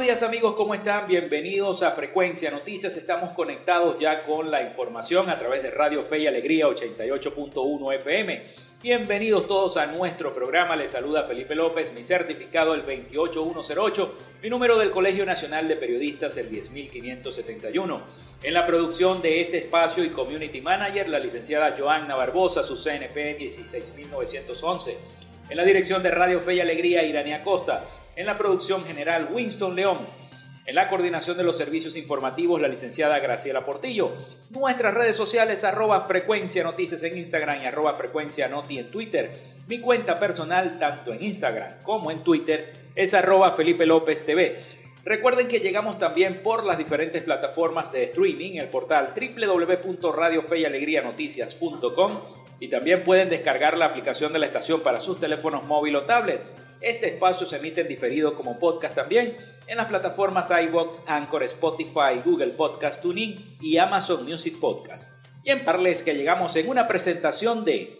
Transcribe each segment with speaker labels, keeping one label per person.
Speaker 1: Buenos días amigos, ¿cómo están? Bienvenidos a Frecuencia Noticias. Estamos conectados ya con la información a través de Radio Fe y Alegría 88.1 FM. Bienvenidos todos a nuestro programa. Les saluda Felipe López, mi certificado el 28108, mi número del Colegio Nacional de Periodistas el 10571. En la producción de este espacio y Community Manager, la licenciada Joanna Barbosa, su CNP 16911. En la dirección de Radio Fe y Alegría, Irania Costa. En la producción general, Winston León. En la coordinación de los servicios informativos, la licenciada Graciela Portillo. Nuestras redes sociales, arroba frecuencia noticias en Instagram y arroba frecuencia noti en Twitter. Mi cuenta personal, tanto en Instagram como en Twitter, es arroba Felipe López TV. Recuerden que llegamos también por las diferentes plataformas de streaming, el portal www.radiofeyalegrianoticias.com y también pueden descargar la aplicación de la estación para sus teléfonos móvil o tablet. Este espacio se emite en diferido como podcast también en las plataformas iBox, Anchor, Spotify, Google Podcast Tuning y Amazon Music Podcast. Y en Parles que llegamos en una presentación de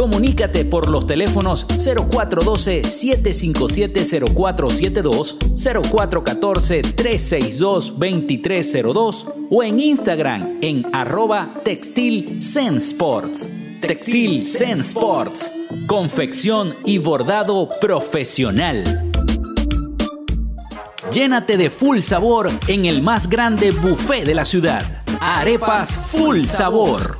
Speaker 2: Comunícate por los teléfonos 0412-757-0472, 0414-362-2302 o en Instagram en arroba Textil Sports. Textil Sports. Confección y bordado profesional. Llénate de full sabor en el más grande buffet de la ciudad. Arepas Full Sabor.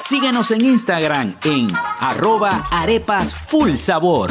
Speaker 2: Síguenos en Instagram en arroba arepas full sabor.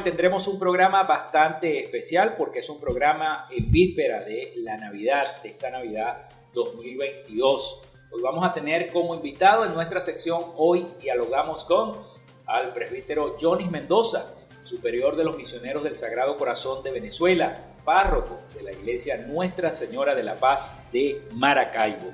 Speaker 1: Tendremos un programa bastante especial porque es un programa en víspera de la Navidad, de esta Navidad 2022. Hoy vamos a tener como invitado en nuestra sección Hoy dialogamos con al presbítero Jonis Mendoza, superior de los misioneros del Sagrado Corazón de Venezuela, párroco de la iglesia Nuestra Señora de la Paz de Maracaibo.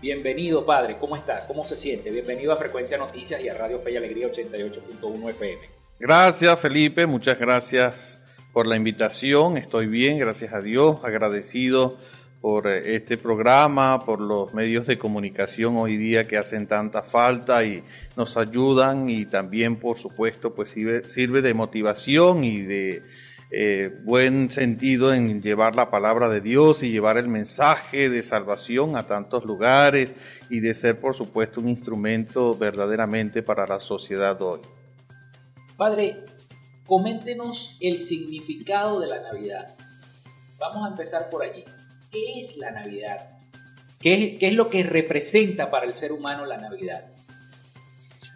Speaker 1: Bienvenido, padre. ¿Cómo estás? ¿Cómo se siente? Bienvenido a Frecuencia Noticias y a Radio Fe y Alegría 88.1 FM.
Speaker 3: Gracias, Felipe. Muchas gracias por la invitación. Estoy bien, gracias a Dios. Agradecido por eh, este programa, por los medios de comunicación hoy día que hacen tanta falta y nos ayudan y también, por supuesto, pues sirve, de motivación y de eh, buen sentido en llevar la palabra de Dios y llevar el mensaje de salvación a tantos lugares y de ser, por supuesto, un instrumento verdaderamente para la sociedad hoy.
Speaker 1: Padre, coméntenos el significado de la Navidad. Vamos a empezar por allí. ¿Qué es la Navidad? ¿Qué, es lo que representa para el ser humano la Navidad?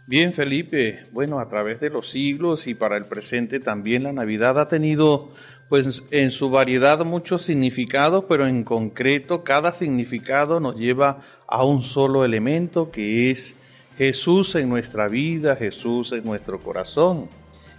Speaker 3: Bien, Felipe, bueno, a través de los siglos y para el presente también la Navidad ha tenido, pues en su variedad muchos significados, pero en concreto cada significado nos lleva a un solo elemento que es Jesús en nuestra vida, Jesús en nuestro corazón,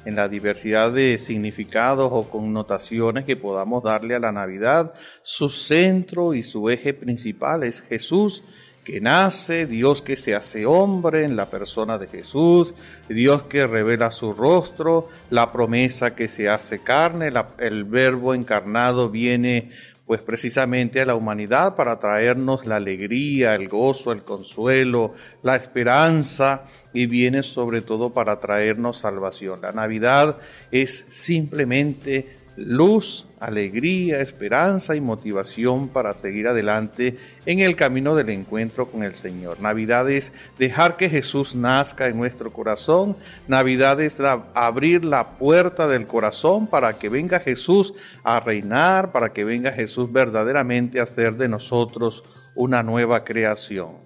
Speaker 3: en la diversidad de significados o connotaciones que podamos darle a la Navidad, su centro y su eje principal es Jesús que nace, Dios que se hace hombre en la persona de Jesús, Dios que revela su rostro, la promesa que se hace carne, el verbo encarnado viene pues precisamente a la humanidad para traernos la alegría, el gozo, el consuelo, la esperanza y viene sobre todo para traernos salvación. La Navidad es simplemente luz, alegría, esperanza y motivación para seguir adelante en el camino del encuentro con el Señor. Navidad es dejar que Jesús nazca en nuestro corazón. Navidad es abrir la puerta del corazón para que venga Jesús a reinar, para que venga Jesús verdaderamente a hacer de nosotros una nueva creación.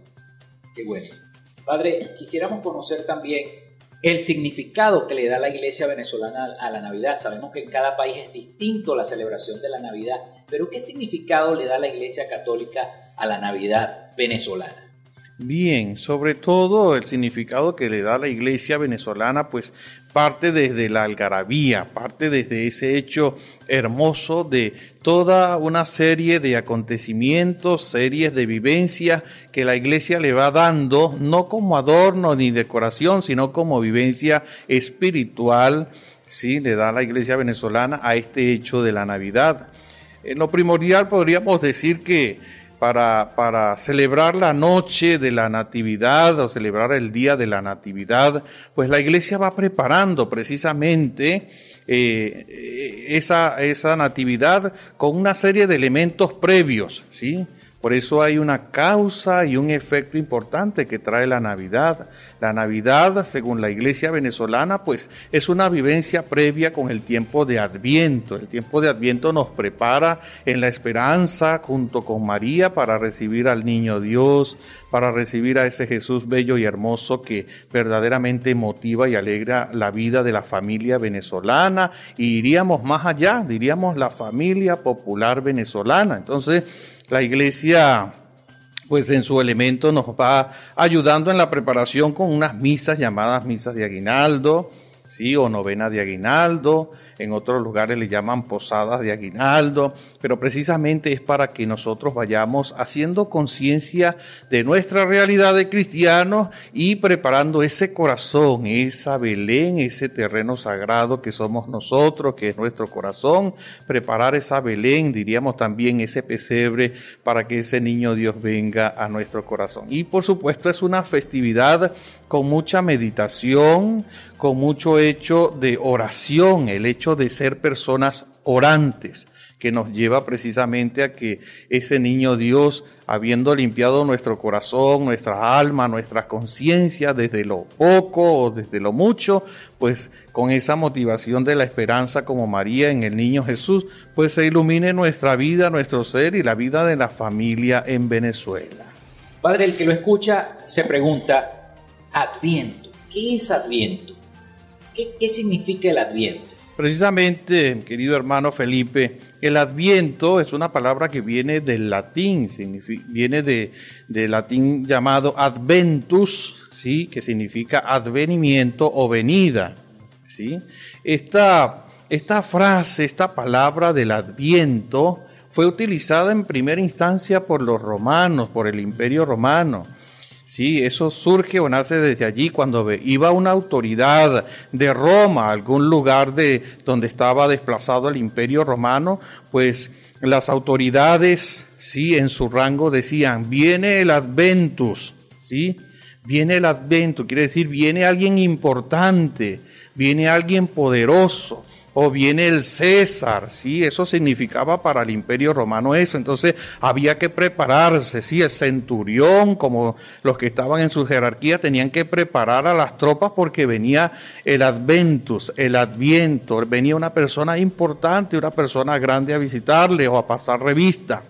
Speaker 1: Qué bueno. Padre, quisiéramos conocer también el significado que le da la iglesia venezolana a la Navidad. Sabemos que en cada país es distinto la celebración de la Navidad, pero ¿qué significado le da la iglesia católica a la Navidad venezolana?
Speaker 3: Bien, sobre todo el significado que le da la iglesia venezolana, pues parte desde la algarabía, parte desde ese hecho hermoso de toda una serie de acontecimientos, series de vivencias que la iglesia le va dando, no como adorno ni decoración, sino como vivencia espiritual, sí, le da la iglesia venezolana a este hecho de la Navidad. En lo primordial podríamos decir que para, celebrar la noche de la Natividad o celebrar el día de la Natividad, pues la iglesia va preparando precisamente eh, esa, esa Natividad con una serie de elementos previos, ¿sí? Por eso hay una causa y un efecto importante que trae la Navidad. La Navidad, según la iglesia venezolana, pues es una vivencia previa con el tiempo de Adviento. El tiempo de Adviento nos prepara en la esperanza junto con María para recibir al niño Dios, para recibir a ese Jesús bello y hermoso que verdaderamente motiva y alegra la vida de la familia venezolana. Y iríamos más allá, diríamos la familia popular venezolana. Entonces, la iglesia pues en su elemento nos va ayudando en la preparación con unas misas llamadas misas de aguinaldo, sí, o novena de aguinaldo, en otros lugares le llaman posadas de aguinaldo, pero precisamente es para que nosotros vayamos haciendo conciencia de nuestra realidad de cristianos y preparando ese corazón, esa Belén, ese terreno sagrado que somos nosotros, que es nuestro corazón, preparar esa Belén, diríamos también ese pesebre para que ese niño Dios venga a nuestro corazón. Y por supuesto es una festividad con mucha meditación, con mucho hecho de oración, el hecho de ser personas orantes, que nos lleva precisamente a que ese niño Dios, habiendo limpiado nuestro corazón, nuestra alma, nuestra conciencia, desde lo poco o desde lo mucho, pues con esa motivación de la esperanza como María en el niño Jesús, pues se ilumine nuestra vida, nuestro ser y la vida de la familia en Venezuela.
Speaker 1: Padre, el que lo escucha se pregunta, Adviento, ¿qué es Adviento? ¿Qué, significa el Adviento?
Speaker 3: Precisamente, querido hermano Felipe, el adviento es una palabra que viene del latín, viene de, latín llamado adventus, ¿sí? que significa advenimiento o venida. ¿sí? Esta, esta frase, esta palabra del adviento, fue utilizada en primera instancia por los romanos, por el imperio romano. Sí, eso surge o nace desde allí cuando iba una autoridad de Roma a algún lugar de donde estaba desplazado el imperio romano, pues las autoridades, sí, en su rango decían, viene el Adventus, sí, viene el Adventus, quiere decir, viene alguien importante, viene alguien poderoso, o viene el César, sí, eso significaba para el imperio romano eso, entonces había que prepararse, sí, el centurión, como los que estaban en su jerarquía, tenían que preparar a las tropas porque venía el adventus, el adviento, venía una persona importante, una persona grande a visitarle o a pasar revista.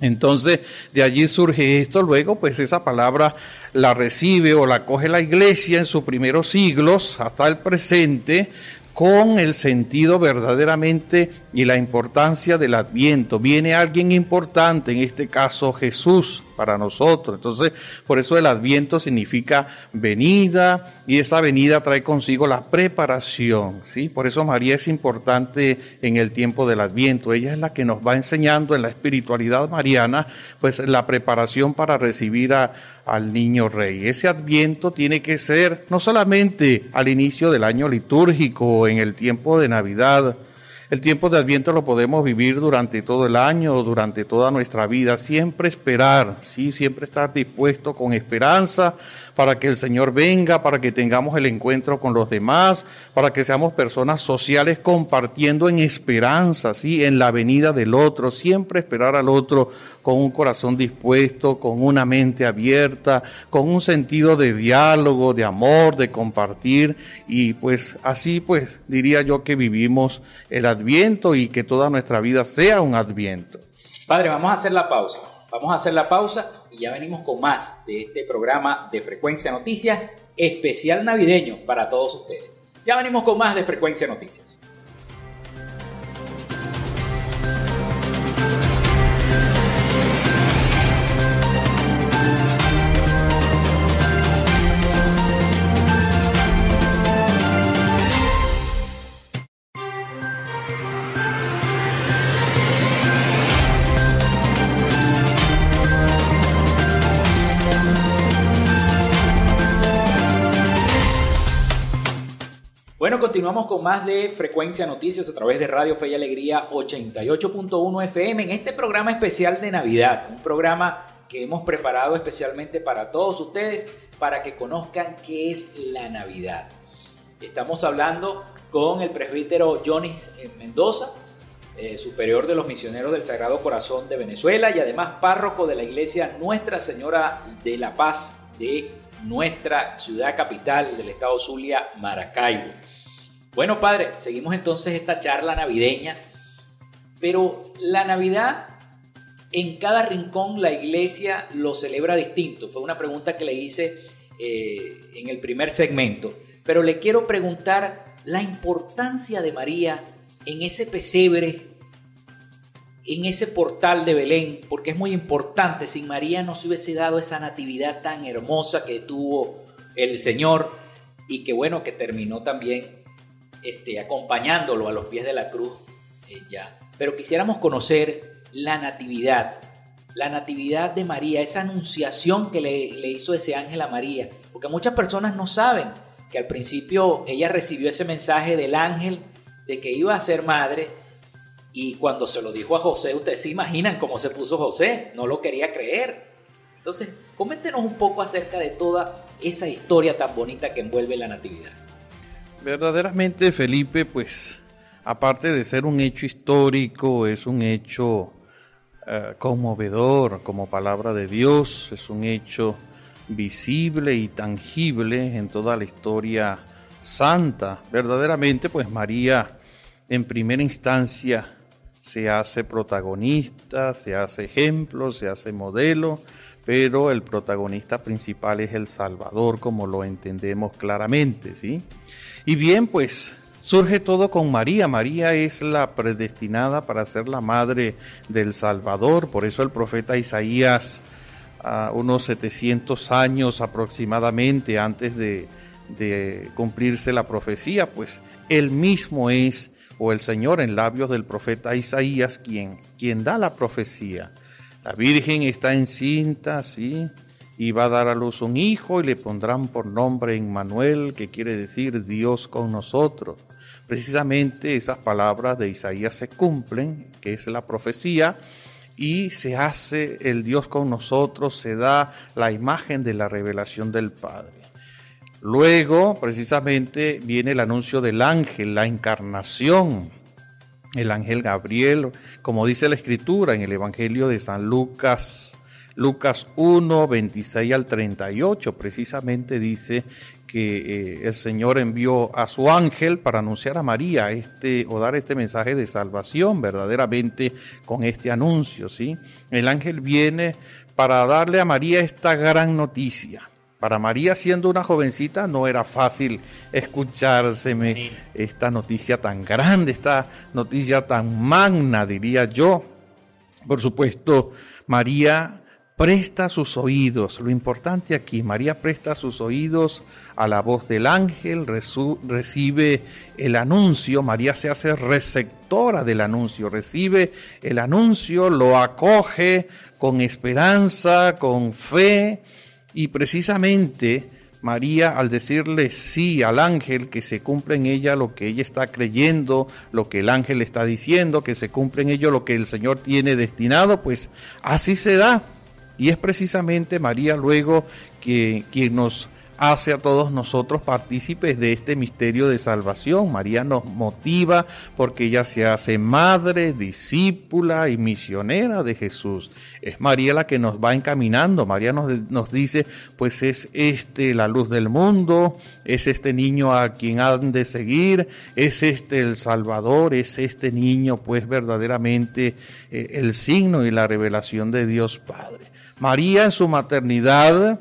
Speaker 3: Entonces, de allí surge esto, luego pues esa palabra la recibe o la coge la iglesia en sus primeros siglos hasta el presente, con el sentido verdaderamente y la importancia del adviento. Viene alguien importante, en este caso Jesús, para nosotros. Entonces, por eso el adviento significa venida y esa venida trae consigo la preparación, ¿sí? Por eso María es importante en el tiempo del adviento. Ella es la que nos va enseñando en la espiritualidad mariana, pues la preparación para recibir a, al niño rey. Ese adviento tiene que ser no solamente al inicio del año litúrgico o en el tiempo de Navidad, el tiempo de Adviento lo podemos vivir durante todo el año, durante toda nuestra vida. Siempre esperar, sí, siempre estar dispuesto con esperanza para que el Señor venga, para que tengamos el encuentro con los demás, para que seamos personas sociales compartiendo en esperanza, ¿sí? en la venida del otro, siempre esperar al otro con un corazón dispuesto, con una mente abierta, con un sentido de diálogo, de amor, de compartir y pues así pues diría yo que vivimos el adviento y que toda nuestra vida sea un adviento.
Speaker 2: Padre, vamos a hacer la pausa. Vamos a hacer la pausa y ya venimos con más de este programa de Frecuencia Noticias especial navideño para todos ustedes. Ya venimos con más de Frecuencia Noticias. Continuamos con más de Frecuencia Noticias a través de Radio Fe y Alegría 88.1 FM en este programa especial de Navidad, un programa que hemos preparado especialmente para todos ustedes para que conozcan qué es la Navidad. Estamos hablando con el presbítero Jonis Mendoza, eh, superior de los misioneros del Sagrado Corazón de Venezuela y además párroco de la iglesia Nuestra Señora de la Paz de nuestra ciudad capital del estado Zulia, Maracaibo. Bueno, padre, seguimos entonces esta charla navideña, pero la Navidad en cada rincón la iglesia lo celebra distinto. Fue una pregunta que le hice eh, en el primer segmento, pero le quiero preguntar la importancia de María en ese pesebre, en ese portal de Belén, porque es muy importante. Sin María no se hubiese dado esa natividad tan hermosa que tuvo el Señor y que bueno, que terminó también este, acompañándolo a los pies de la cruz eh, ya. Pero quisiéramos conocer la natividad, la natividad de María, esa anunciación que le, le hizo ese ángel a María, porque muchas personas no saben que al principio ella recibió ese mensaje del ángel de que iba a ser madre y cuando se lo dijo a José, ustedes se imaginan cómo se puso José, no lo quería creer. Entonces, coméntenos un poco acerca de toda esa historia tan bonita que envuelve la natividad.
Speaker 3: Verdaderamente Felipe, pues, aparte de ser un hecho histórico, es un hecho eh, conmovedor como palabra de Dios, es un hecho visible y tangible en toda la historia santa. Verdaderamente, pues María en primera instancia se hace protagonista, se hace ejemplo, se hace modelo, pero el protagonista principal es el Salvador, como lo entendemos claramente, ¿sí? Y bien, pues surge todo con María. María es la predestinada para ser la madre del Salvador. Por eso el profeta Isaías, unos 700 años aproximadamente antes de, de cumplirse la profecía, pues él mismo es o el Señor en labios del profeta Isaías, quien, quien da la profecía. La Virgen está encinta, sí, y va a dar a luz un hijo y le pondrán por nombre Emmanuel, que quiere decir Dios con nosotros. Precisamente esas palabras de Isaías se cumplen, que es la profecía, y se hace el Dios con nosotros, se da la imagen de la revelación del Padre. Luego, precisamente, viene el anuncio del ángel, la encarnación, el ángel Gabriel, como dice la escritura en el Evangelio de San Lucas, Lucas 1, 26 al 38, precisamente dice que eh, el Señor envió a su ángel para anunciar a María este o dar este mensaje de salvación verdaderamente con este anuncio, ¿sí? El ángel viene para darle a María esta gran noticia. Para María siendo una jovencita no era fácil escuchárseme esta noticia tan grande, esta noticia tan magna, diría yo. Por supuesto, María presta sus oídos. Lo importante aquí, María presta sus oídos a la voz del ángel, recibe el anuncio, María se hace receptora del anuncio, recibe el anuncio, lo acoge con esperanza, con fe y precisamente María al decirle sí al ángel, que se cumple en ella lo que ella está creyendo, lo que el ángel está diciendo, que se cumple en ello lo que el Señor tiene destinado, pues así se da. Y es precisamente María luego que, quien nos hace a todos nosotros partícipes de este misterio de salvación. María nos motiva porque ella se hace madre, discípula y misionera de Jesús. Es María la que nos va encaminando. María nos, nos dice, pues es este la luz del mundo, es este niño a quien han de seguir, es este el Salvador, es este niño pues verdaderamente eh, el signo y la revelación de Dios Padre. María en su maternidad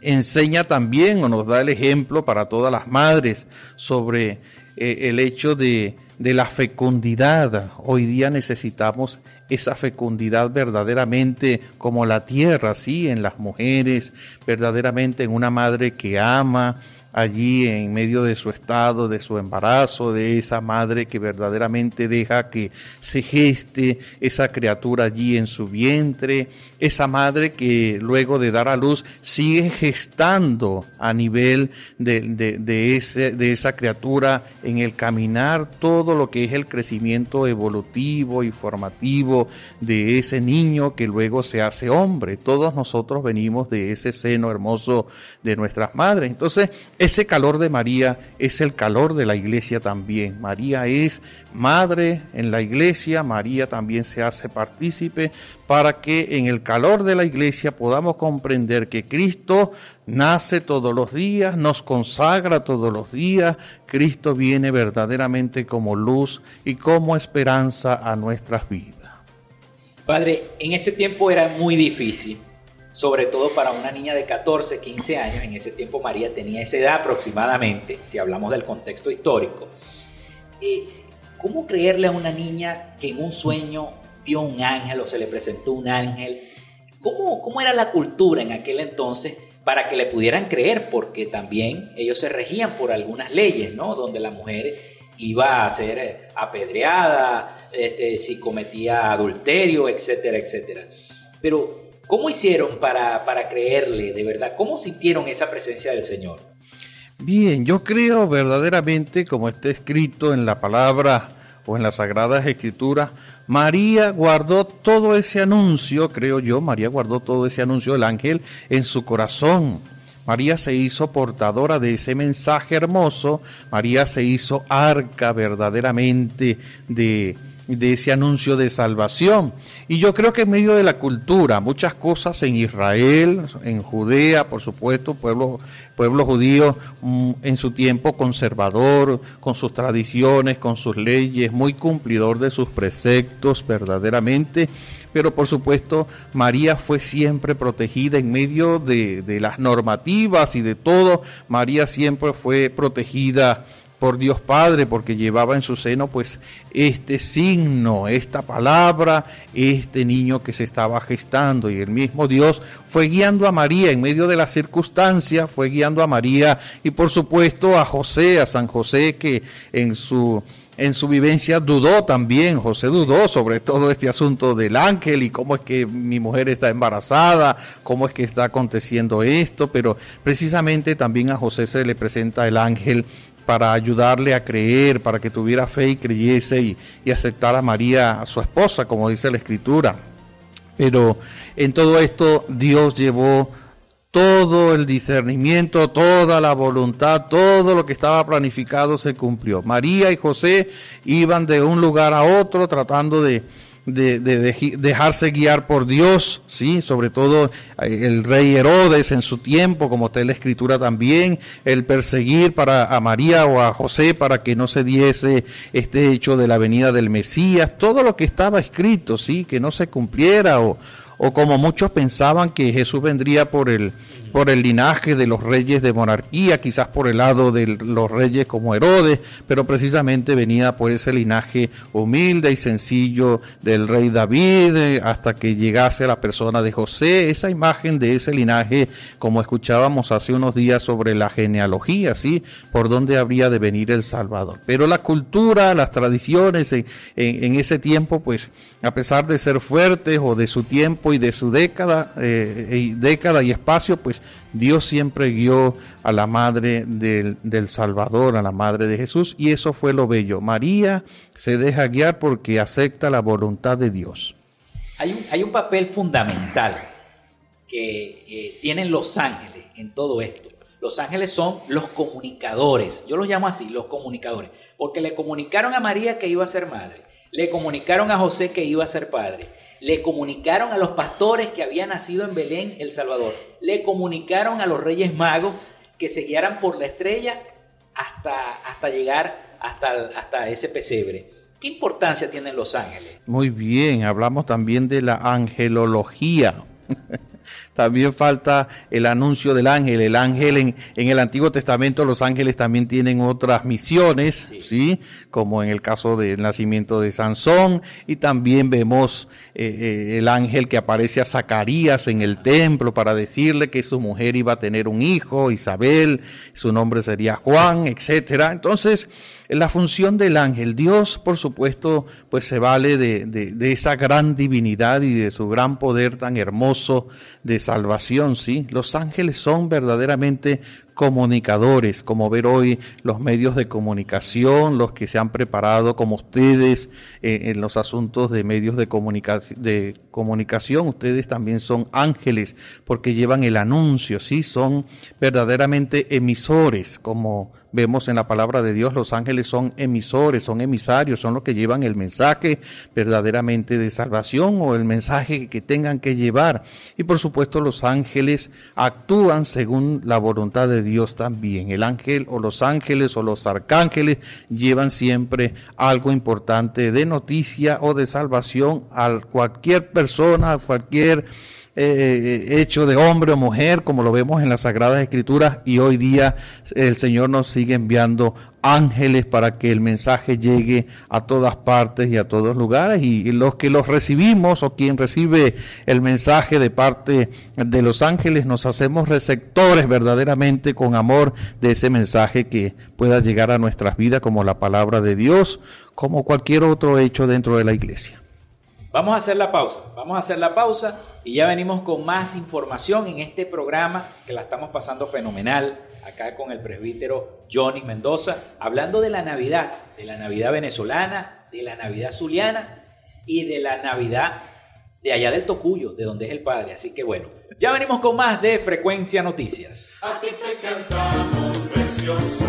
Speaker 3: enseña también o nos da el ejemplo para todas las madres sobre eh, el hecho de, de la fecundidad. Hoy día necesitamos esa fecundidad verdaderamente como la tierra, sí, en las mujeres, verdaderamente en una madre que ama, allí en medio de su estado, de su embarazo, de esa madre que verdaderamente deja que se geste esa criatura allí en su vientre, esa madre que luego de dar a luz sigue gestando a nivel de, ese, de esa criatura en el caminar todo lo que es el crecimiento evolutivo y formativo de ese niño que luego se hace hombre. Todos nosotros venimos de ese seno hermoso de nuestras madres. Entonces, ese calor de María es el calor de la iglesia también. María es madre en la iglesia, María también se hace partícipe para que en el calor de la iglesia podamos comprender que Cristo nace todos los días, nos consagra todos los días, Cristo viene verdaderamente como luz y como esperanza a nuestras vidas.
Speaker 1: Padre, en ese tiempo era muy difícil sobre todo para una niña de 14, 15 años. En ese tiempo María tenía esa edad aproximadamente, si hablamos del contexto histórico. ¿Cómo creerle a una niña que en un sueño vio un ángel o se le presentó un ángel? ¿Cómo, cómo era la cultura en aquel entonces para que le pudieran creer? Porque también ellos se regían por algunas leyes, ¿no? Donde la mujer iba a ser apedreada, este, si cometía adulterio, etcétera, etcétera. Pero ¿Cómo hicieron para, para creerle de verdad? ¿Cómo sintieron esa presencia del Señor?
Speaker 3: Bien, yo creo verdaderamente, como está escrito en la palabra o en las Sagradas Escrituras, María guardó todo ese anuncio, creo yo, María guardó todo ese anuncio del ángel en su corazón. María se hizo portadora de ese mensaje hermoso, María se hizo arca verdaderamente de, de ese anuncio de salvación. Y yo creo que en medio de la cultura, muchas cosas en Israel, en Judea, por supuesto, pueblo, pueblo judío mm, en su tiempo conservador, con sus tradiciones, con sus leyes, muy cumplidor de sus preceptos verdaderamente. Pero por supuesto, María fue siempre protegida en medio de, de las normativas y de todo. María siempre fue protegida por Dios Padre, porque llevaba en su seno pues este signo, esta palabra, este niño que se estaba gestando. Y el mismo Dios fue guiando a María en medio de las circunstancias, fue guiando a María y por supuesto a José, a San José, que en su en su vivencia dudó también, José dudó sobre todo este asunto del ángel y cómo es que mi mujer está embarazada, cómo es que está aconteciendo esto, pero precisamente también a José se le presenta el ángel para ayudarle a creer, para que tuviera fe y creyese y, aceptara a María, su esposa, como dice la escritura. Pero en todo esto Dios llevó todo el discernimiento, toda la voluntad, todo lo que estaba planificado se cumplió. María y José iban de un lugar a otro tratando de, de, dejarse guiar por Dios, ¿sí? Sobre todo eh, el rey Herodes en su tiempo, como está en la escritura también, el perseguir para a María o a José para que no se diese este hecho de la venida del Mesías, todo lo que estaba escrito, ¿sí? Que no se cumpliera o, o como muchos pensaban que Jesús vendría por el, por el linaje de los reyes de monarquía, quizás por el lado de los reyes como Herodes, pero precisamente venía por ese linaje humilde y sencillo del rey David, eh, hasta que llegase la persona de José, esa imagen de ese linaje, como escuchábamos hace unos días sobre la genealogía, ¿sí? Por dónde habría de venir el Salvador. Pero la cultura, las tradiciones en, en, ese tiempo, pues, a pesar de ser fuertes o de su tiempo y de su década, eh, década y espacio, pues Dios siempre guió a la madre del, Salvador, a la madre de Jesús, y eso fue lo bello. María se deja guiar porque acepta la voluntad de Dios.
Speaker 2: Hay un, papel fundamental que eh, tienen los ángeles en todo esto. Los ángeles son los comunicadores, yo los llamo así, los comunicadores, porque le comunicaron a María que iba a ser madre, le comunicaron a José que iba a ser padre, le comunicaron a los pastores que había nacido en Belén el Salvador. Le comunicaron a los reyes magos que se guiaran por la estrella hasta, hasta llegar hasta, hasta ese pesebre. ¿Qué importancia tienen los ángeles?
Speaker 3: Muy bien, hablamos también de la angelología. También falta el anuncio del ángel. El ángel en, en, el Antiguo Testamento, los ángeles también tienen otras misiones, sí. Como en el caso del nacimiento de Sansón. Y también vemos eh, eh, el ángel que aparece a Zacarías en el templo para decirle que su mujer iba a tener un hijo, Isabel, su nombre sería Juan, etcétera. Entonces, la función del ángel, Dios, por supuesto, pues se vale de, de, de esa gran divinidad y de su gran poder tan hermoso de salvación, ¿sí? Los ángeles son verdaderamente comunicadores, como ver hoy los medios de comunicación, los que se han preparado como ustedes eh, en los asuntos de medios de, de comunicación, ustedes también son ángeles porque llevan el anuncio, sí, son verdaderamente emisores, como vemos en la palabra de Dios, los ángeles son emisores, son emisarios, son los que llevan el mensaje verdaderamente de salvación o el mensaje que tengan que llevar. Y por supuesto los ángeles actúan según la voluntad de Dios Dios también. El ángel o los ángeles o los arcángeles llevan siempre algo importante de noticia o de salvación a cualquier persona, a cualquier eh, hecho de hombre o mujer, como lo vemos en las Sagradas Escrituras, y hoy día el Señor nos sigue enviando ángeles para que el mensaje llegue a todas partes y a todos lugares y, los que los recibimos o quien recibe el mensaje de parte de los ángeles nos hacemos receptores verdaderamente con amor de ese mensaje que pueda llegar a nuestras vidas como la palabra de Dios, como cualquier otro hecho dentro de la iglesia.
Speaker 2: Vamos a hacer la pausa, vamos a hacer la pausa y ya venimos con más información en este programa que la estamos pasando fenomenal acá con el presbítero Johnny Mendoza, hablando de la Navidad, de la Navidad venezolana, de la Navidad zuliana y de la Navidad de allá del Tocuyo, de donde es el padre. Así que bueno, ya venimos con más de Frecuencia Noticias.
Speaker 4: A ti te cantamos, preciosa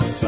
Speaker 4: the sun.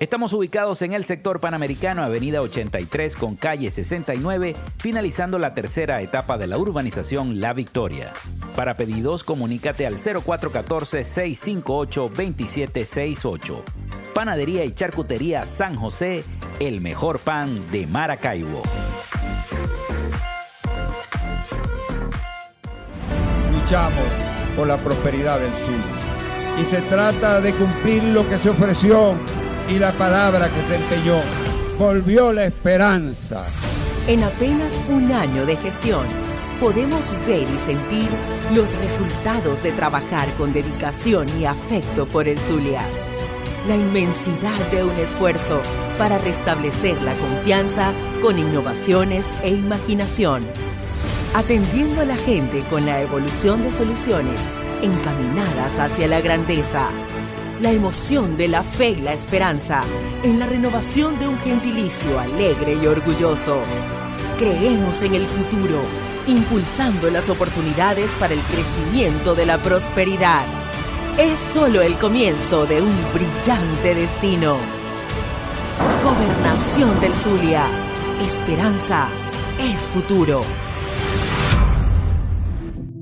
Speaker 2: Estamos ubicados en el sector panamericano, Avenida 83 con calle 69, finalizando la tercera etapa de la urbanización La Victoria. Para pedidos, comunícate al 0414-658-2768. Panadería y Charcutería San José, el mejor pan de Maracaibo.
Speaker 5: Luchamos por la prosperidad del sur. Y se trata de cumplir lo que se ofreció y la palabra que se empeñó. Volvió la esperanza.
Speaker 6: En apenas un año de gestión, podemos ver y sentir los resultados de trabajar con dedicación y afecto por el Zulia. La inmensidad de un esfuerzo para restablecer la confianza con innovaciones e imaginación. Atendiendo a la gente con la evolución de soluciones encaminadas hacia la grandeza la emoción de la fe y la esperanza en la renovación de un gentilicio alegre y orgulloso. Creemos en el futuro, impulsando las oportunidades para el crecimiento de la prosperidad. Es solo el comienzo de un brillante destino. Gobernación del Zulia. Esperanza es futuro.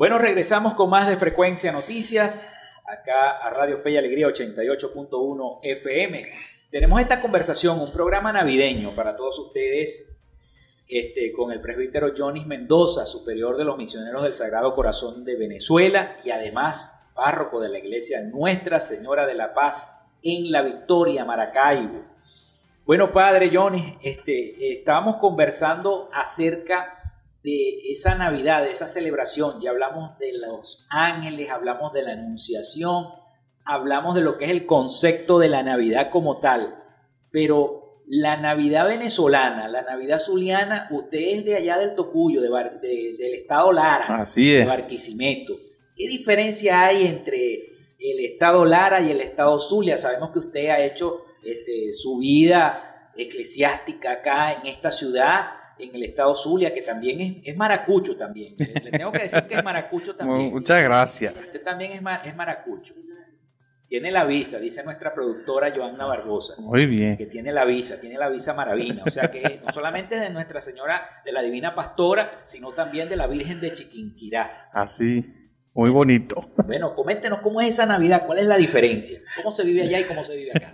Speaker 1: Bueno, regresamos con más de Frecuencia Noticias, acá a Radio Fe y Alegría 88.1 FM. Tenemos esta conversación, un programa navideño para todos ustedes, este, con el presbítero Jonis Mendoza, superior de los misioneros del Sagrado Corazón de Venezuela y además párroco de la iglesia Nuestra Señora de la Paz en La Victoria, Maracaibo. Bueno, padre Jonis, este, estábamos conversando acerca de esa Navidad, de esa celebración. Ya hablamos de los ángeles, hablamos de la anunciación, hablamos de lo que es el concepto de la Navidad como tal. Pero la Navidad venezolana, la Navidad zuliana, usted es de allá del Tocuyo, de del estado Lara,
Speaker 3: Así es.
Speaker 1: de Barquisimeto. ¿Qué diferencia hay entre el estado Lara y el estado Zulia? Sabemos que usted ha hecho este, su vida eclesiástica acá en esta ciudad en el estado Zulia, que también es, es maracucho también. Le tengo que decir que es maracucho también.
Speaker 3: Muchas gracias.
Speaker 1: Usted también es, es maracucho. Tiene la visa, dice nuestra productora Joanna Barbosa.
Speaker 3: Muy bien.
Speaker 1: Que tiene la visa, tiene la visa maravina. O sea que no solamente de Nuestra Señora de la Divina Pastora, sino también de la Virgen de Chiquinquirá.
Speaker 3: Así, muy bonito.
Speaker 1: Bueno, coméntenos cómo es esa Navidad, cuál es la diferencia, cómo se vive allá y cómo se vive acá.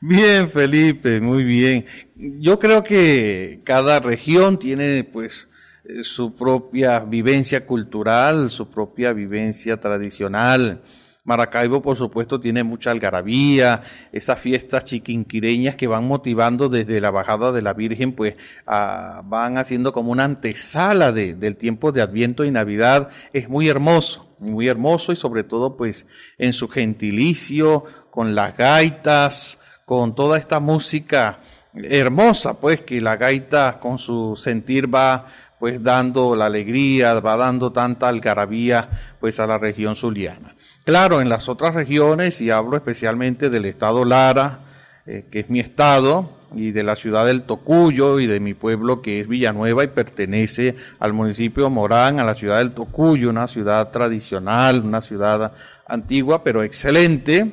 Speaker 3: Bien, Felipe, muy bien. Yo creo que cada región tiene pues eh, su propia vivencia cultural, su propia vivencia tradicional. Maracaibo, por supuesto, tiene mucha algarabía, esas fiestas chiquinquireñas que van motivando desde la bajada de la Virgen, pues van haciendo como una antesala de, del tiempo de Adviento y Navidad. Es muy hermoso, muy hermoso y sobre todo, pues, en su gentilicio, con las gaitas, con toda esta música hermosa, pues, que la gaita con su sentir va pues dando la alegría, va dando tanta algarabía pues a la región zuliana. Claro, en las otras regiones, y hablo especialmente del estado Lara, eh, que es mi estado, y de la ciudad del Tocuyo y de mi pueblo que es Villanueva y pertenece al municipio Morán, a la ciudad del Tocuyo, una ciudad tradicional, una ciudad antigua, pero excelente.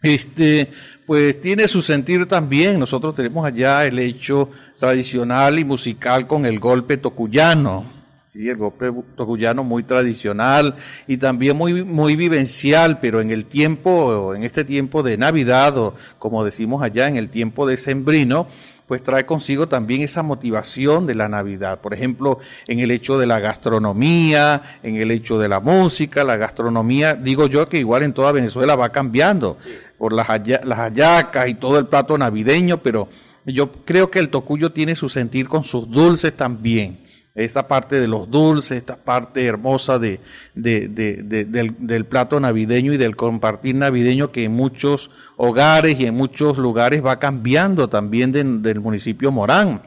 Speaker 3: Este, pues tiene su sentir también. Nosotros tenemos allá el hecho tradicional y musical con el golpe tocuyano. Sí, el golpe tocuyano muy tradicional y también muy, muy vivencial, pero en el tiempo, en este tiempo de Navidad, o como decimos allá, en el tiempo de Sembrino, pues trae consigo también esa motivación de la Navidad. Por ejemplo, en el hecho de la gastronomía, en el hecho de la música, la gastronomía, digo yo que igual en toda Venezuela va cambiando por las, las hallacas y todo el plato navideño, pero yo creo que el tocuyo tiene su sentir con sus dulces también esta parte de los dulces, esta parte hermosa de, del, plato navideño y del compartir navideño que en muchos hogares y en muchos lugares va cambiando también del municipio Morán.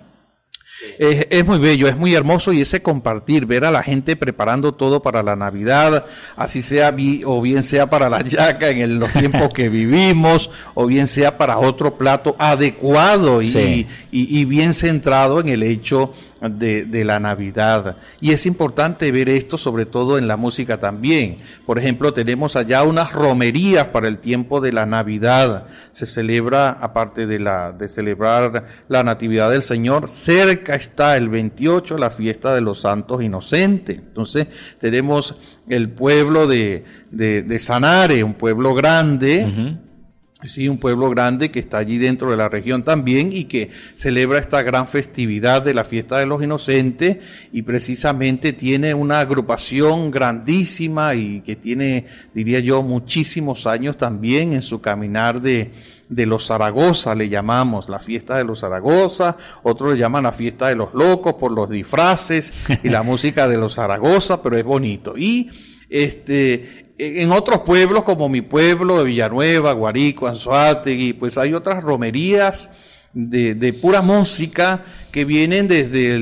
Speaker 3: Es, muy bello, es muy hermoso y ese compartir, ver a la gente preparando todo para la Navidad, así sea o bien sea para la yaca en los tiempos que vivimos, o bien sea para otro plato adecuado y, y bien centrado en el hecho de, la Navidad. Y es importante ver esto sobre todo en la música también. Por ejemplo, tenemos allá unas romerías para el tiempo de la Navidad. Se celebra, aparte de, la, de celebrar la Natividad del Señor, cerca está el 28, la fiesta de los santos inocentes. Entonces, tenemos el pueblo de, de, Sanare, un pueblo grande. Sí, un pueblo grande que está allí dentro de la región también y que celebra esta gran festividad de la fiesta de los inocentes y precisamente tiene una agrupación grandísima y que tiene, diría yo, muchísimos años también en su caminar de, de los Zaragoza, le llamamos la fiesta de los Zaragoza, otros le llaman la fiesta de los locos por los disfraces y la música de los Zaragoza, pero es bonito. Y este, en otros pueblos como mi pueblo de Villanueva, Guarico, Anzuategui, pues hay otras romerías de, pura música que vienen desde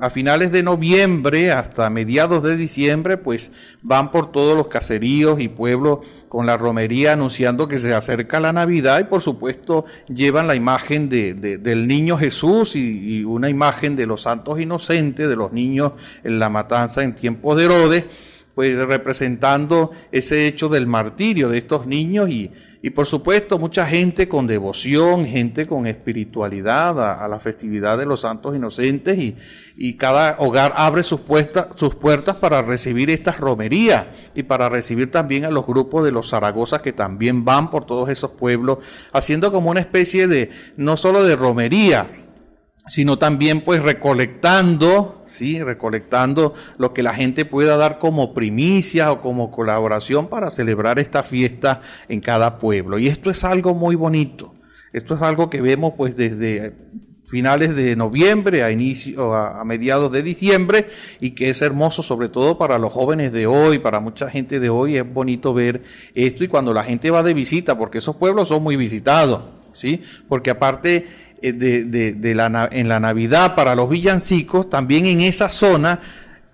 Speaker 3: a finales de noviembre hasta mediados de diciembre, pues van por todos los caseríos y pueblos con la romería anunciando que se acerca la Navidad y por supuesto llevan la imagen de, del niño Jesús y, y una imagen de los santos inocentes, de los niños en la matanza en tiempos de Herodes pues representando ese hecho del martirio de estos niños y, y por supuesto mucha gente con devoción, gente con espiritualidad a, la festividad de los santos inocentes y, y cada hogar abre sus, puertas, sus puertas para recibir estas romerías y para recibir también a los grupos de los Zaragozas que también van por todos esos pueblos, haciendo como una especie de, no solo de romería, sino también pues recolectando, sí, recolectando lo que la gente pueda dar como primicia o como colaboración para celebrar esta fiesta en cada pueblo. Y esto es algo muy bonito. Esto es algo que vemos pues desde finales de noviembre a inicio a, mediados de diciembre y que es hermoso sobre todo para los jóvenes de hoy, para mucha gente de hoy es bonito ver esto y cuando la gente va de visita porque esos pueblos son muy visitados, ¿sí? Porque aparte eh, de, de, la, en la Navidad para los villancicos, también en esa zona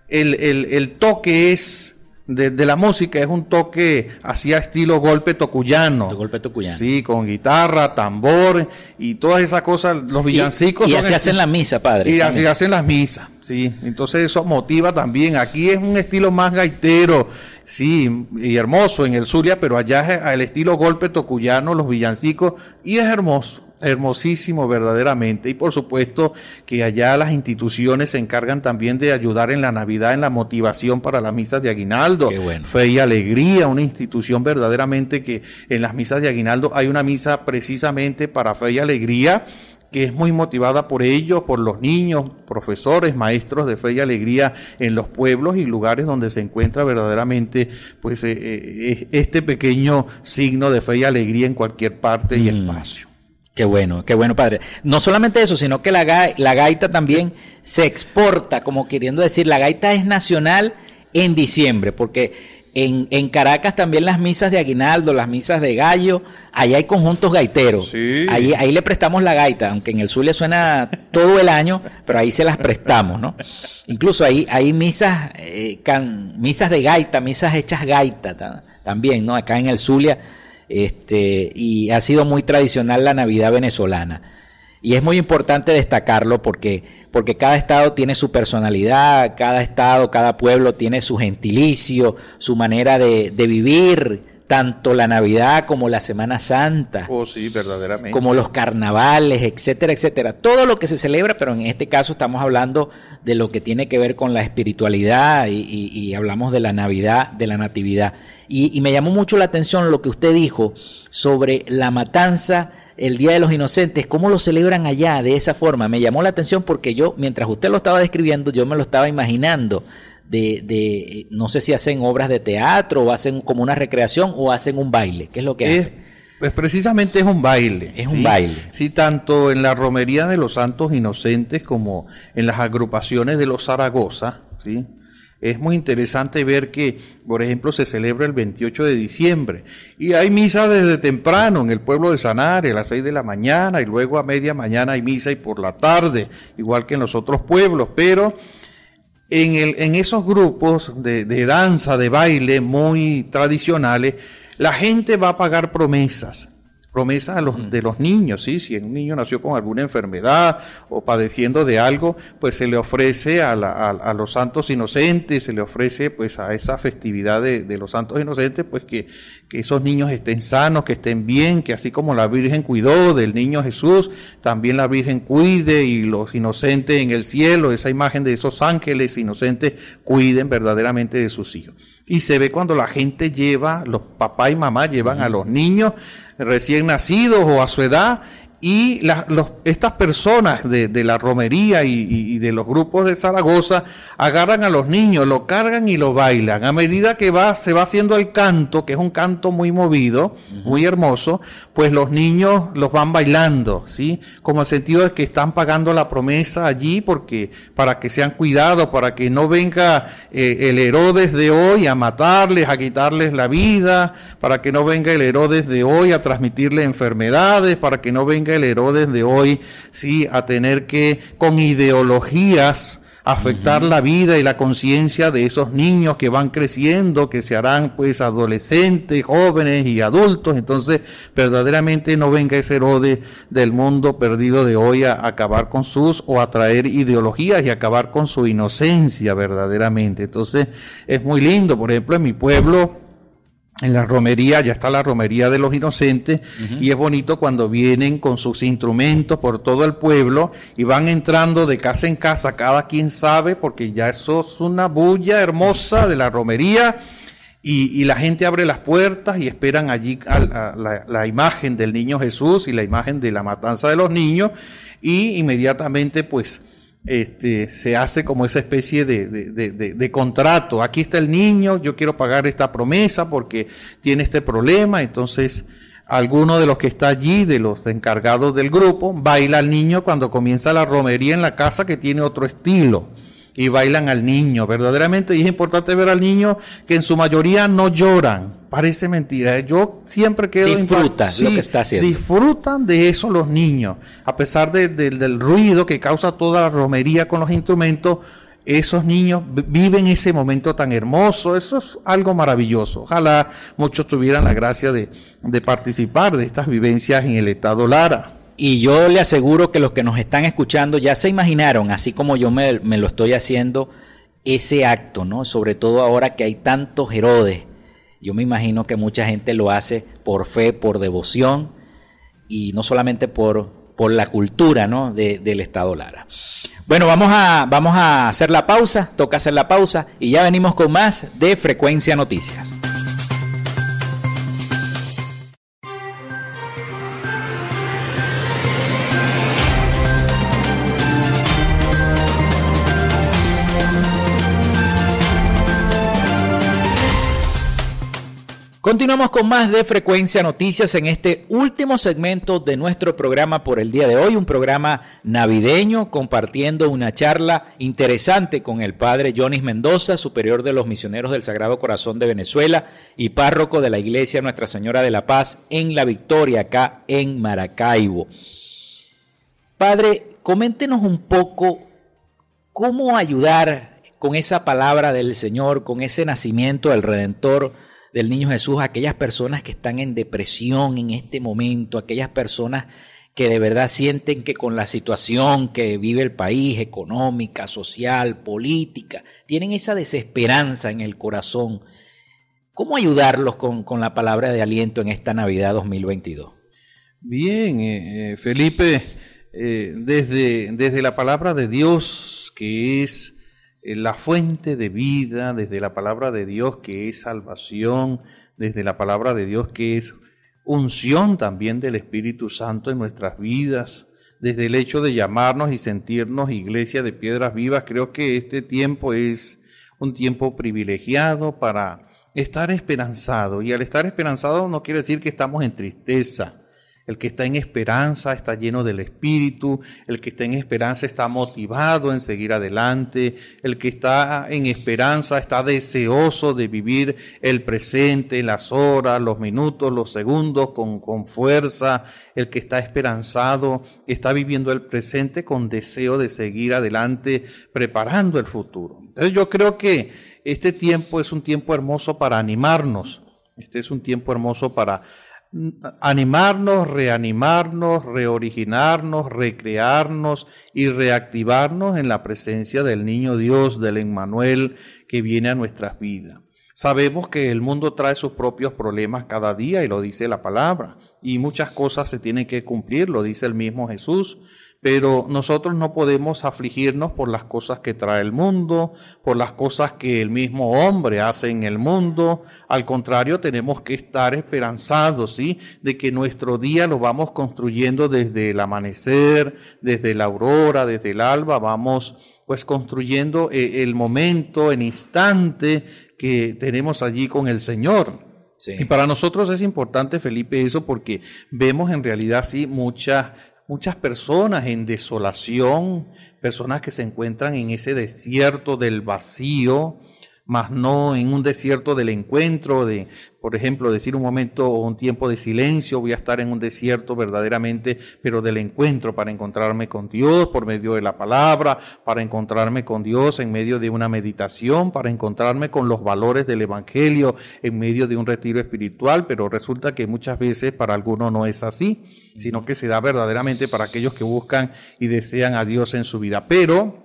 Speaker 3: el, el, toque es de, la música es un toque hacia estilo golpe tocuyano.
Speaker 2: golpe tocuyano.
Speaker 3: Sí, con guitarra, tambor y todas esas cosas, los villancicos.
Speaker 2: Y, así hacen la misa, padre.
Speaker 3: Y así hacen las misas, sí. Entonces eso motiva también. Aquí es un estilo más gaitero, sí, y hermoso en el Zulia, pero allá es el estilo golpe tocuyano, los villancicos, y es hermoso hermosísimo verdaderamente y por supuesto que allá las instituciones se encargan también de ayudar en la Navidad en la motivación para las misas de Aguinaldo. Fe y Alegría, una institución verdaderamente que en las misas de Aguinaldo hay una misa precisamente para Fe y Alegría que es muy motivada por ellos, por los niños, profesores, maestros de fe y alegría en los pueblos y lugares donde se encuentra verdaderamente pues eh, eh, este pequeño signo de fe y alegría en cualquier parte y mm. espacio.
Speaker 2: Qué bueno, qué bueno, padre. No solamente eso, sino que la, la gaita también se exporta, como queriendo decir, la gaita es nacional en diciembre, porque en, en, Caracas también las misas de Aguinaldo, las misas de Gallo, ahí hay conjuntos gaiteros. Ahí, ahí le prestamos la gaita, aunque en el sur le suena todo el año, pero ahí se las prestamos, ¿no? Incluso ahí hay misas, eh, misas de gaita, misas hechas gaita también, ¿no? Acá en el Zulia este, y ha sido muy tradicional la Navidad venezolana. Y es muy importante destacarlo porque, porque cada estado tiene su personalidad, cada estado, cada pueblo tiene su gentilicio, su manera de, de vivir, tanto la Navidad como la Semana Santa.
Speaker 3: Oh, sí, verdaderamente.
Speaker 2: Como los carnavales, etcétera, etcétera. Todo lo que se celebra, pero en este caso estamos hablando de lo que tiene que ver con la espiritualidad y, hablamos de la Navidad, de la Natividad. Y, y me llamó mucho la atención lo que usted dijo sobre la matanza el Día de los Inocentes, cómo lo celebran allá de esa forma. Me llamó la atención porque yo, mientras usted lo estaba describiendo, yo me lo estaba imaginando de, de, no sé si hacen obras de teatro o hacen como una recreación o hacen un baile. ¿Qué es lo que hacen?
Speaker 3: Pues precisamente es un baile.
Speaker 2: Es un baile.
Speaker 3: Sí, tanto en la romería de los santos inocentes como en las agrupaciones de los Zaragoza, ¿sí? Es muy interesante ver que, por ejemplo, se celebra el 28 de diciembre y hay misa desde temprano en el pueblo de Sanare a las 6 de la mañana y luego a media mañana hay misa y por la tarde, igual que en los otros pueblos, pero en, el, en esos grupos de, de danza, de baile muy tradicionales, la gente va a pagar promesas promesas los, de los niños, ¿sí? Si un niño nació con alguna enfermedad o padeciendo de algo, pues se le ofrece a, a, los santos inocentes, se le ofrece pues a esa festividad de, de, los santos inocentes, pues que, que esos niños estén sanos, que estén bien, que así como la Virgen cuidó del niño Jesús, también la Virgen cuide y los inocentes en el cielo, esa imagen de esos ángeles inocentes, cuiden verdaderamente de sus hijos. Y se ve cuando la gente lleva, los papá y mamá llevan a los niños recién nacidos o a su edad y los, estas personas de, de la romería y, y, de los grupos de Zaragoza agarran a los niños, lo cargan y lo bailan. A medida que va, se va haciendo el canto, que es un canto muy movido, muy hermoso, pues los niños los van bailando, ¿sí? Como el sentido de que están pagando la promesa allí porque, para que sean cuidados, para que no venga eh, el Herodes de hoy a matarles, a quitarles la vida, para que no venga el Herodes de hoy a transmitirle enfermedades, para que no venga el Herodes de hoy, sí, a tener que, con ideologías, afectar la vida y la conciencia de esos niños que van creciendo, que se harán pues adolescentes, jóvenes y adultos. Entonces, verdaderamente no venga ese Herodes del mundo perdido de hoy a acabar con sus o a traer ideologías y acabar con su inocencia verdaderamente. Entonces, es muy lindo. Por ejemplo, en mi pueblo, en la romería, ya está la romería de los inocentes, y es bonito cuando vienen con sus instrumentos por todo el pueblo y van entrando de casa en casa, cada quien sabe, porque ya eso es una bulla hermosa de la romería, y, la gente abre las puertas y esperan allí la imagen del niño Jesús y la imagen de la matanza de los niños, y inmediatamente pues este, se hace como esa especie de, de, contrato. Aquí está el niño, yo quiero pagar esta promesa porque tiene este problema. Entonces, alguno de los que está allí, de los encargados del grupo, baila al niño cuando comienza la romería en la casa que tiene otro estilo y bailan al niño, verdaderamente. Y es importante ver al niño que en su mayoría no lloran. Parece mentira. Yo siempre quedo
Speaker 2: Disfruta lo que está haciendo.
Speaker 3: Disfrutan de eso los niños. A pesar del ruido que causa toda la romería con los instrumentos, esos niños viven ese momento tan hermoso. Eso es algo maravilloso. Ojalá muchos tuvieran la gracia de, de participar de estas vivencias en el estado Lara.
Speaker 2: Y yo le aseguro que los que nos están escuchando ya se imaginaron, así como yo me, lo estoy haciendo, ese acto, ¿no? Sobre todo ahora que hay tantos Herodes. Yo me imagino que mucha gente lo hace por fe, por devoción y no solamente por, por la cultura, ¿no? del Estado Lara. Bueno, vamos a, vamos a hacer la pausa, toca hacer la pausa y ya venimos con más de Frecuencia Noticias. Continuamos con más de Frecuencia Noticias en este último segmento de nuestro programa por el día de hoy, un programa navideño compartiendo una charla interesante con el padre Jonis Mendoza, superior de los misioneros del Sagrado Corazón de Venezuela y párroco de la Iglesia Nuestra Señora de la Paz en La Victoria, acá en Maracaibo. Padre, coméntenos un poco cómo ayudar con esa palabra del Señor, con ese nacimiento del Redentor del Niño Jesús aquellas personas que están en depresión en este momento, aquellas personas que de verdad sienten que con la situación que vive el país, económica, social, política, tienen esa desesperanza en el corazón. ¿Cómo ayudarlos con, la palabra de aliento en esta Navidad 2022?
Speaker 3: Bien, eh, eh, Felipe, eh, desde, desde la palabra de Dios, que es la fuente de vida, desde la palabra de Dios, que es salvación, desde la palabra de Dios, que es unción también del Espíritu Santo en nuestras vidas, desde el hecho de llamarnos y sentirnos iglesia de piedras vivas, creo que este tiempo es un tiempo privilegiado para estar esperanzado. Y al estar esperanzado no quiere decir que estamos en tristeza, el que está en esperanza está lleno del Espíritu, el que está en esperanza está motivado en seguir adelante, el que está en esperanza está deseoso de vivir el presente, las horas, los minutos, los segundos con, con fuerza, el que está esperanzado está viviendo el presente con deseo de seguir adelante, preparando el futuro. Entonces yo creo que este tiempo es un tiempo hermoso para animarnos, este es un tiempo hermoso para animarnos, reanimarnos, reoriginarnos, recrearnos y reactivarnos en la presencia del niño Dios, del Emmanuel que viene a nuestras vidas. Sabemos que el mundo trae sus propios problemas cada día y lo dice la palabra y muchas cosas se tienen que cumplir, lo dice el mismo Jesús pero nosotros no podemos afligirnos por las cosas que trae el mundo, por las cosas que el mismo hombre hace en el mundo. Al contrario, tenemos que estar esperanzados, ¿sí? De que nuestro día lo vamos construyendo desde el amanecer, desde la aurora, desde el alba, vamos pues construyendo eh, el momento, el instante que tenemos allí con el Señor. Y para nosotros es importante, Felipe, eso porque vemos en realidad sí muchas muchas personas en desolación, personas que se encuentran en ese desierto del vacío, más no en un desierto del encuentro, de, por ejemplo, decir un momento o un tiempo de silencio, voy a estar en un desierto verdaderamente, pero del encuentro para encontrarme con Dios por medio de la palabra, para encontrarme con Dios en medio de una meditación, para encontrarme con los valores del Evangelio en medio de un retiro espiritual, pero resulta que muchas veces para algunos no es así, sino que se da verdaderamente para aquellos que buscan y desean a Dios en su vida. Pero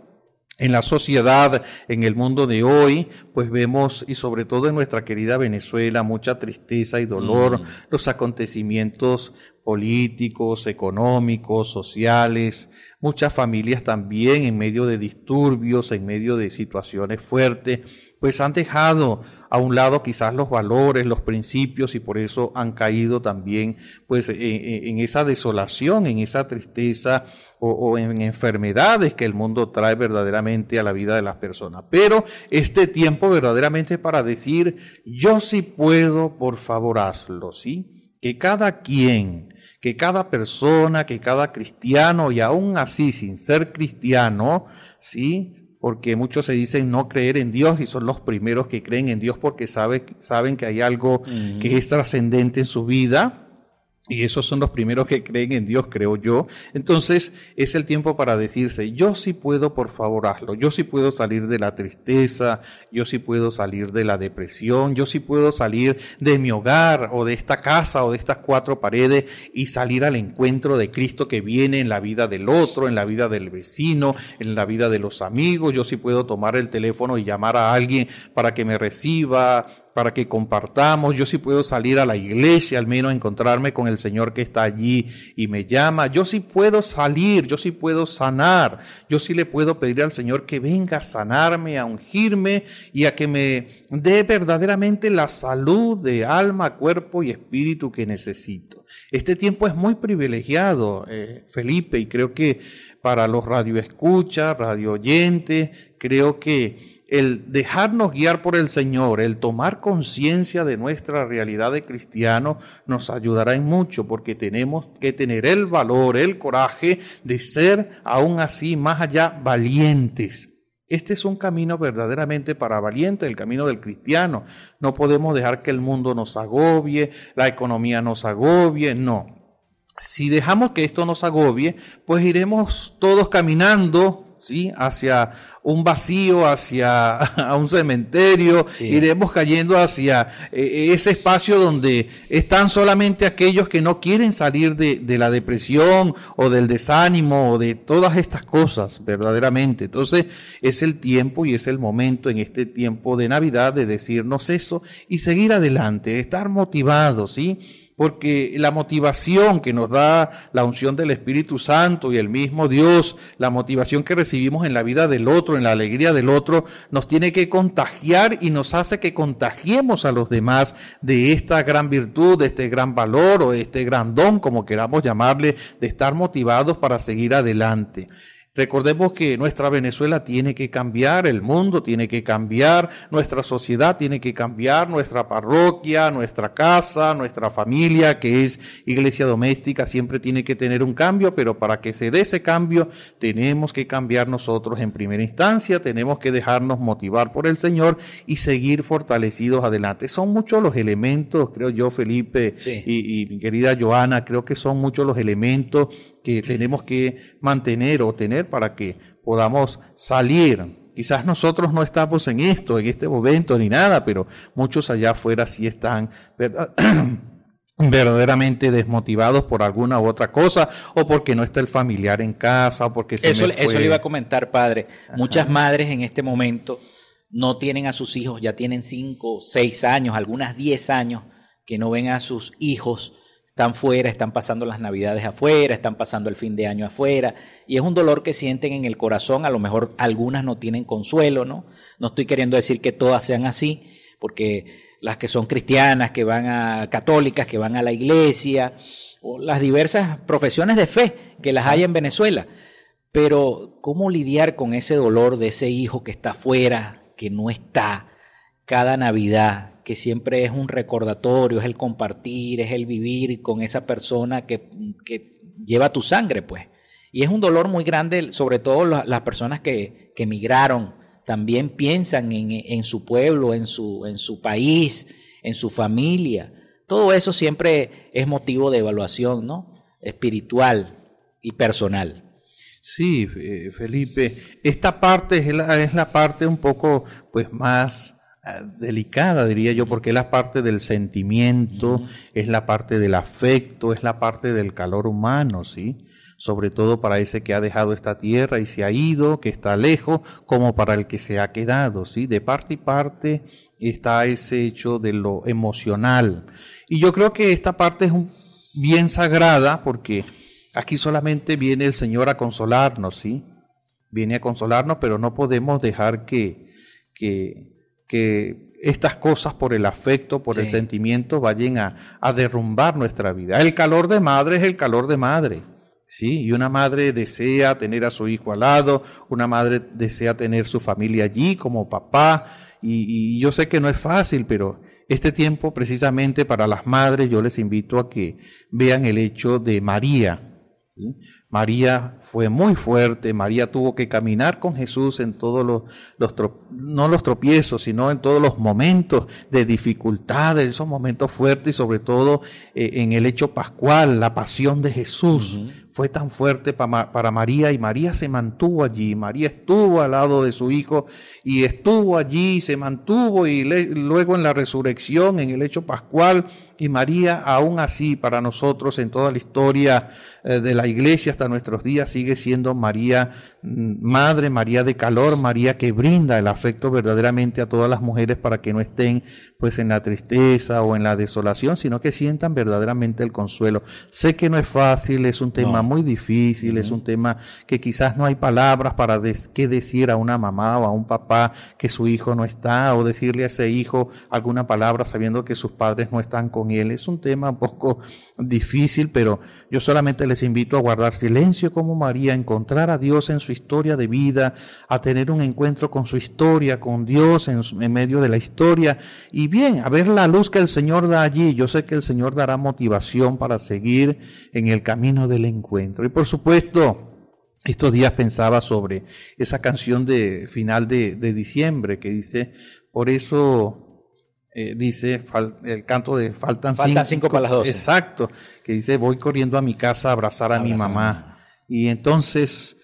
Speaker 3: en la sociedad, en el mundo de hoy, pues vemos, y sobre todo en nuestra querida Venezuela, mucha tristeza y dolor, mm. los acontecimientos políticos, económicos, sociales, muchas familias también en medio de disturbios, en medio de situaciones fuertes, pues han dejado a un lado quizás los valores, los principios y por eso han caído también pues en, esa desolación, en esa tristeza o, en enfermedades que el mundo trae verdaderamente a la vida de las personas. Pero este tiempo verdaderamente para decir, yo sí puedo, por favor hazlo, ¿sí? Que cada quien, que cada persona, que cada cristiano y aún así sin ser cristiano, ¿sí? Porque muchos se dicen no creer en Dios y son los primeros que creen en Dios porque saben que hay algo que es trascendente en su vida y esos son los primeros que creen en Dios, creo yo. Entonces es el tiempo para decirse, yo sí puedo, por favor, hazlo. Yo sí puedo salir de la tristeza, yo sí puedo salir de la depresión, yo sí puedo salir de mi hogar o de esta casa o de estas cuatro paredes y salir al encuentro de Cristo que viene en la vida del otro, en la vida del vecino, en la vida de los amigos. Yo sí puedo tomar el teléfono y llamar a alguien para que me reciba para que compartamos. Yo sí puedo salir a la iglesia, al menos encontrarme con el Señor que está allí y me llama. Yo sí puedo salir, yo sí puedo sanar. Yo sí le puedo pedir al Señor que venga a sanarme, a ungirme y a que me dé verdaderamente la salud de alma, cuerpo y espíritu que necesito. Este tiempo es muy privilegiado, eh, Felipe, y creo que para los radioescuchas, radio oyentes, creo que el dejarnos guiar por el Señor, el tomar conciencia de nuestra realidad de cristiano, nos ayudará en mucho porque tenemos que tener el valor, el coraje de ser aún así más allá valientes. Este es un camino verdaderamente para valientes, el camino del cristiano. No podemos dejar que el mundo nos agobie, la economía nos agobie, no. Si dejamos que esto nos agobie, pues iremos todos caminando ¿sí? Hacia un vacío, hacia a un cementerio, iremos cayendo hacia eh, ese espacio donde están solamente aquellos que no quieren salir de, de, la depresión o del desánimo o de todas estas cosas, verdaderamente. Entonces es el tiempo y es el momento en este tiempo de Navidad de decirnos eso y seguir adelante, estar motivados, ¿sí? Porque la motivación que nos da la unción del Espíritu Santo y el mismo Dios, la motivación que recibimos en la vida del otro, en la alegría del otro, nos tiene que contagiar y nos hace que contagiemos a los demás de esta gran virtud, de este gran valor o este gran don, como queramos llamarle, de estar motivados para seguir adelante. Recordemos que nuestra Venezuela tiene que cambiar, el mundo tiene que cambiar, nuestra sociedad tiene que cambiar, nuestra parroquia, nuestra casa, nuestra familia, que es iglesia doméstica, siempre tiene que tener un cambio, pero para que se dé ese cambio tenemos que cambiar nosotros en primera instancia, tenemos que dejarnos motivar por el Señor y seguir fortalecidos adelante. Son muchos los elementos, creo yo, Felipe y, y mi querida Joana, creo que son muchos los elementos que tenemos que mantener o tener para que podamos salir. Quizás nosotros no estamos en esto, en este momento, ni nada, pero muchos allá afuera sí están verdaderamente desmotivados por alguna u otra cosa, o porque no está el familiar en casa, o porque se
Speaker 2: eso, eso le iba a comentar, padre. Muchas madres en este momento no tienen a sus hijos, ya tienen cinco, seis años, algunas diez años, que no ven a sus hijos están fuera, están pasando las navidades afuera, están pasando el fin de año afuera, y es un dolor que sienten en el corazón, a lo mejor algunas no tienen consuelo, ¿no? No estoy queriendo decir que todas sean así, porque las que son cristianas, que van a católicas, que van a la iglesia, o las diversas profesiones de fe que las hay en Venezuela. Pero, ¿cómo lidiar con ese dolor de ese hijo que está afuera, que no está cada Navidad, que siempre es un recordatorio, es el compartir, es el vivir con esa persona que, lleva tu sangre, pues. Y es un dolor muy grande, sobre todo las personas que, que emigraron, también piensan en, su pueblo, en su, en su país, en su familia. Todo eso siempre es motivo de evaluación, ¿no? Espiritual y personal.
Speaker 3: Sí, eh, Felipe, esta parte es la, es la parte un poco pues más delicada, diría yo, porque es la parte del sentimiento, es la parte del afecto, es la parte del calor humano, ¿sí? Sobre todo para ese que ha dejado esta tierra y se ha ido, que está lejos, como para el que se ha quedado, ¿sí? De parte y parte está ese hecho de lo emocional. Y yo creo que esta parte es bien sagrada porque aquí solamente viene el Señor a consolarnos, ¿sí? Viene a consolarnos, pero no podemos dejar que, que que estas cosas por el afecto, por el sentimiento, vayan a, derrumbar nuestra vida. El calor de madre es el calor de madre. Sí, y una madre desea tener a su hijo al lado, una madre desea tener su familia allí como papá, y, yo sé que no es fácil, pero este tiempo precisamente para las madres yo les invito a que vean el hecho de María. María fue muy fuerte, María tuvo que caminar con Jesús en todos los, los no los tropiezos, sino en todos los momentos de dificultades, esos momentos fuertes y sobre todo eh, en el hecho pascual, la pasión de Jesús. Fue tan fuerte para, para María y María se mantuvo allí, María estuvo al lado de su hijo y estuvo allí, se mantuvo y luego en la resurrección, en el hecho pascual, y María aún así para nosotros en toda la historia de la iglesia hasta nuestros días sigue siendo María mm, Madre, María de calor, María que brinda el afecto verdaderamente a todas las mujeres para que no estén pues en la tristeza o en la desolación, sino que sientan verdaderamente el consuelo. Sé que no es fácil, es un tema muy difícil, es un tema que quizás no hay palabras para qué decir a una mamá o a un papá que su hijo no está o decirle a ese hijo alguna palabra sabiendo que sus padres no están con él. Es un tema un poco difícil, pero yo solamente les invito a guardar silencio como María, a encontrar a Dios en su historia de vida, a tener un encuentro con su historia, con Dios en, medio de la historia y bien, a ver la luz que el Señor da allí. Yo sé que el Señor dará motivación para seguir en el camino del encuentro. Y por supuesto, estos días pensaba sobre esa canción de final de diciembre que dice, por eso eh, dice el canto de faltan,
Speaker 2: faltan cinco, para las doce.
Speaker 3: Exacto, que dice voy corriendo a mi casa a abrazar a mi mamá. Y entonces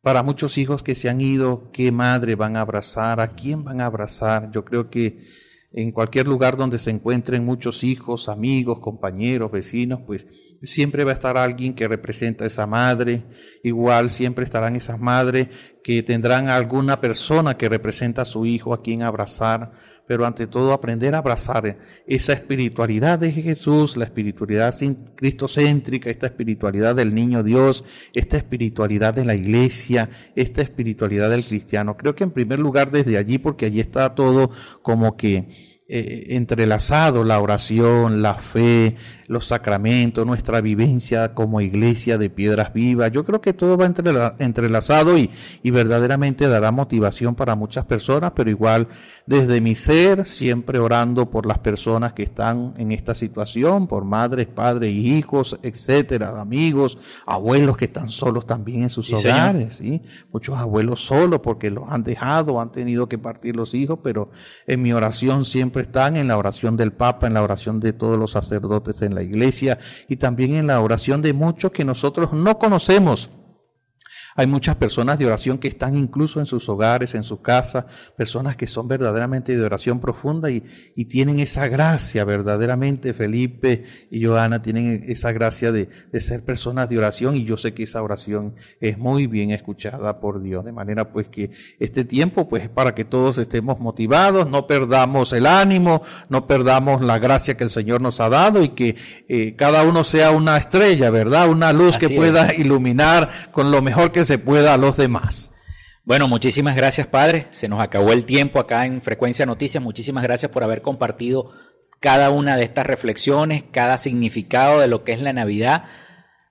Speaker 3: Para muchos hijos que se han ido, ¿qué madre van a abrazar? ¿A quién van a abrazar? Yo creo que en cualquier lugar donde se encuentren muchos hijos, amigos, compañeros, vecinos, pues siempre va a estar alguien que representa a esa madre, igual siempre estarán esas madres que tendrán alguna persona que representa a su hijo a quien abrazar, pero ante todo aprender a abrazar esa espiritualidad de Jesús, la espiritualidad cristocéntrica, esta espiritualidad del niño Dios, esta espiritualidad de la iglesia, esta espiritualidad del cristiano. Creo que en primer lugar desde allí, porque allí está todo como que eh, entrelazado la oración, la fe, los sacramentos, nuestra vivencia como iglesia de piedras vivas. Yo creo que todo va entrelazado y, y verdaderamente dará motivación para muchas personas, pero igual desde mi ser, siempre orando por las personas que están en esta situación, por madres, padres hijos, etcétera, amigos, abuelos que están solos también en sus hogares, ¿sí? Muchos abuelos solos porque los han dejado, han tenido que partir los hijos, pero en mi oración siempre están en la oración del Papa, en la oración de todos los sacerdotes en la iglesia y también en la oración de muchos que nosotros no conocemos hay muchas personas de oración que están incluso en sus hogares, en su casa, personas que son verdaderamente de oración profunda y, y tienen esa gracia verdaderamente, Felipe y Joana tienen esa gracia de, de ser personas de oración y yo sé que esa oración es muy bien escuchada por Dios, de manera pues que este tiempo pues es para que todos estemos motivados, no perdamos el ánimo, no perdamos la gracia que el Señor nos ha dado y que eh, cada uno sea una estrella, ¿verdad? Una luz que pueda iluminar con lo mejor que se pueda a los demás.
Speaker 2: Bueno, muchísimas gracias, Padre. Se nos acabó el tiempo acá en Frecuencia Noticias. Muchísimas gracias por haber compartido cada una de estas reflexiones, cada significado de lo que es la Navidad.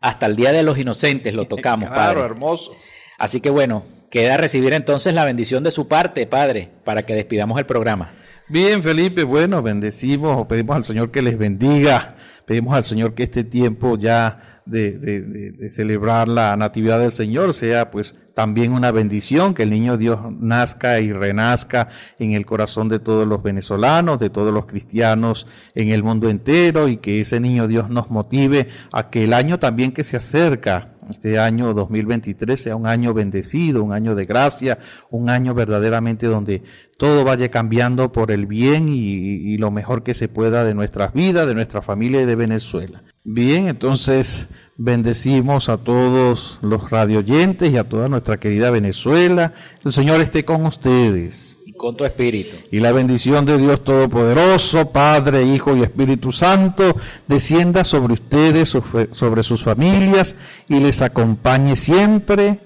Speaker 2: Hasta el Día de los Inocentes lo tocamos,
Speaker 3: claro, hermoso.
Speaker 2: Así que bueno, queda recibir entonces la bendición de su parte, Padre, para que despidamos el programa.
Speaker 3: Bien, Felipe, bueno, bendecimos pedimos al Señor que les bendiga, pedimos al Señor que este tiempo ya de, de, celebrar la Natividad del Señor sea pues también una bendición, que el niño Dios nazca y renazca en el corazón de todos los venezolanos, de todos los cristianos en el mundo entero y que ese niño Dios nos motive a que el año también que se acerca, este año 2023 sea un año bendecido, un año de gracia, un año verdaderamente donde todo vaya cambiando por el bien y, lo mejor que se pueda de nuestras vidas, de nuestra familia y de Venezuela. Bien, entonces bendecimos a todos los radioyentes y a toda nuestra querida Venezuela. El Señor esté con ustedes.
Speaker 2: Con tu espíritu.
Speaker 3: Y la bendición de Dios Todopoderoso, Padre, Hijo y Espíritu Santo, descienda sobre ustedes, sobre sus familias y les acompañe siempre.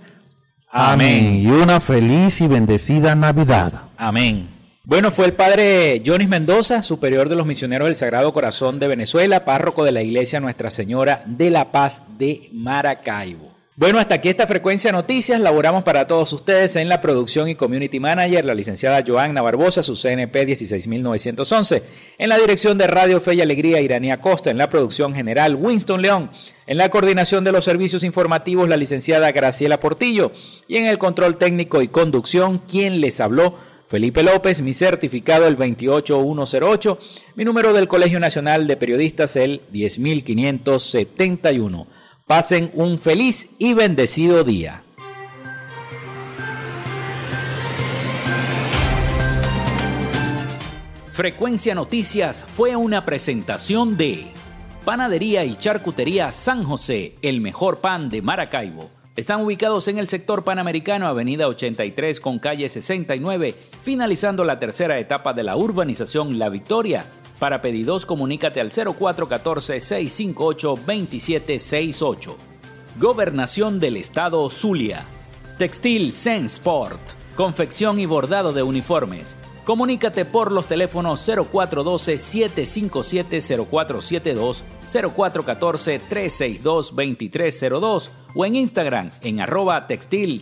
Speaker 3: Amén. Y una feliz y bendecida Navidad.
Speaker 2: Amén. Bueno, fue el padre Jonis Mendoza, superior de los misioneros del Sagrado Corazón de Venezuela, párroco de la iglesia Nuestra Señora de la Paz de Maracaibo. Bueno, hasta aquí esta frecuencia noticias. Laboramos para todos ustedes en la producción y community manager, la licenciada Joanna Barbosa, su CNP 16911. En la dirección de Radio Fe y Alegría, Iranía Costa. En la producción general, Winston León. En la coordinación de los servicios informativos, la licenciada Graciela Portillo. Y en el control técnico y conducción, quien les habló, Felipe López, mi certificado el 28108, mi número del Colegio Nacional de Periodistas el 10571. Pasen un feliz y bendecido día. Frecuencia Noticias fue una presentación de Panadería y Charcutería San José, el mejor pan de Maracaibo están ubicados en el sector panamericano, avenida 83 con calle 69, finalizando la tercera etapa de la urbanización La Victoria. Para pedidos, comunícate al 0414-658-2768. Gobernación del Estado Zulia. Textil Sensport. Confección y bordado de uniformes. Comunícate por los teléfonos 0412-757-0472, 0414-362-2302 o en Instagram en arroba textil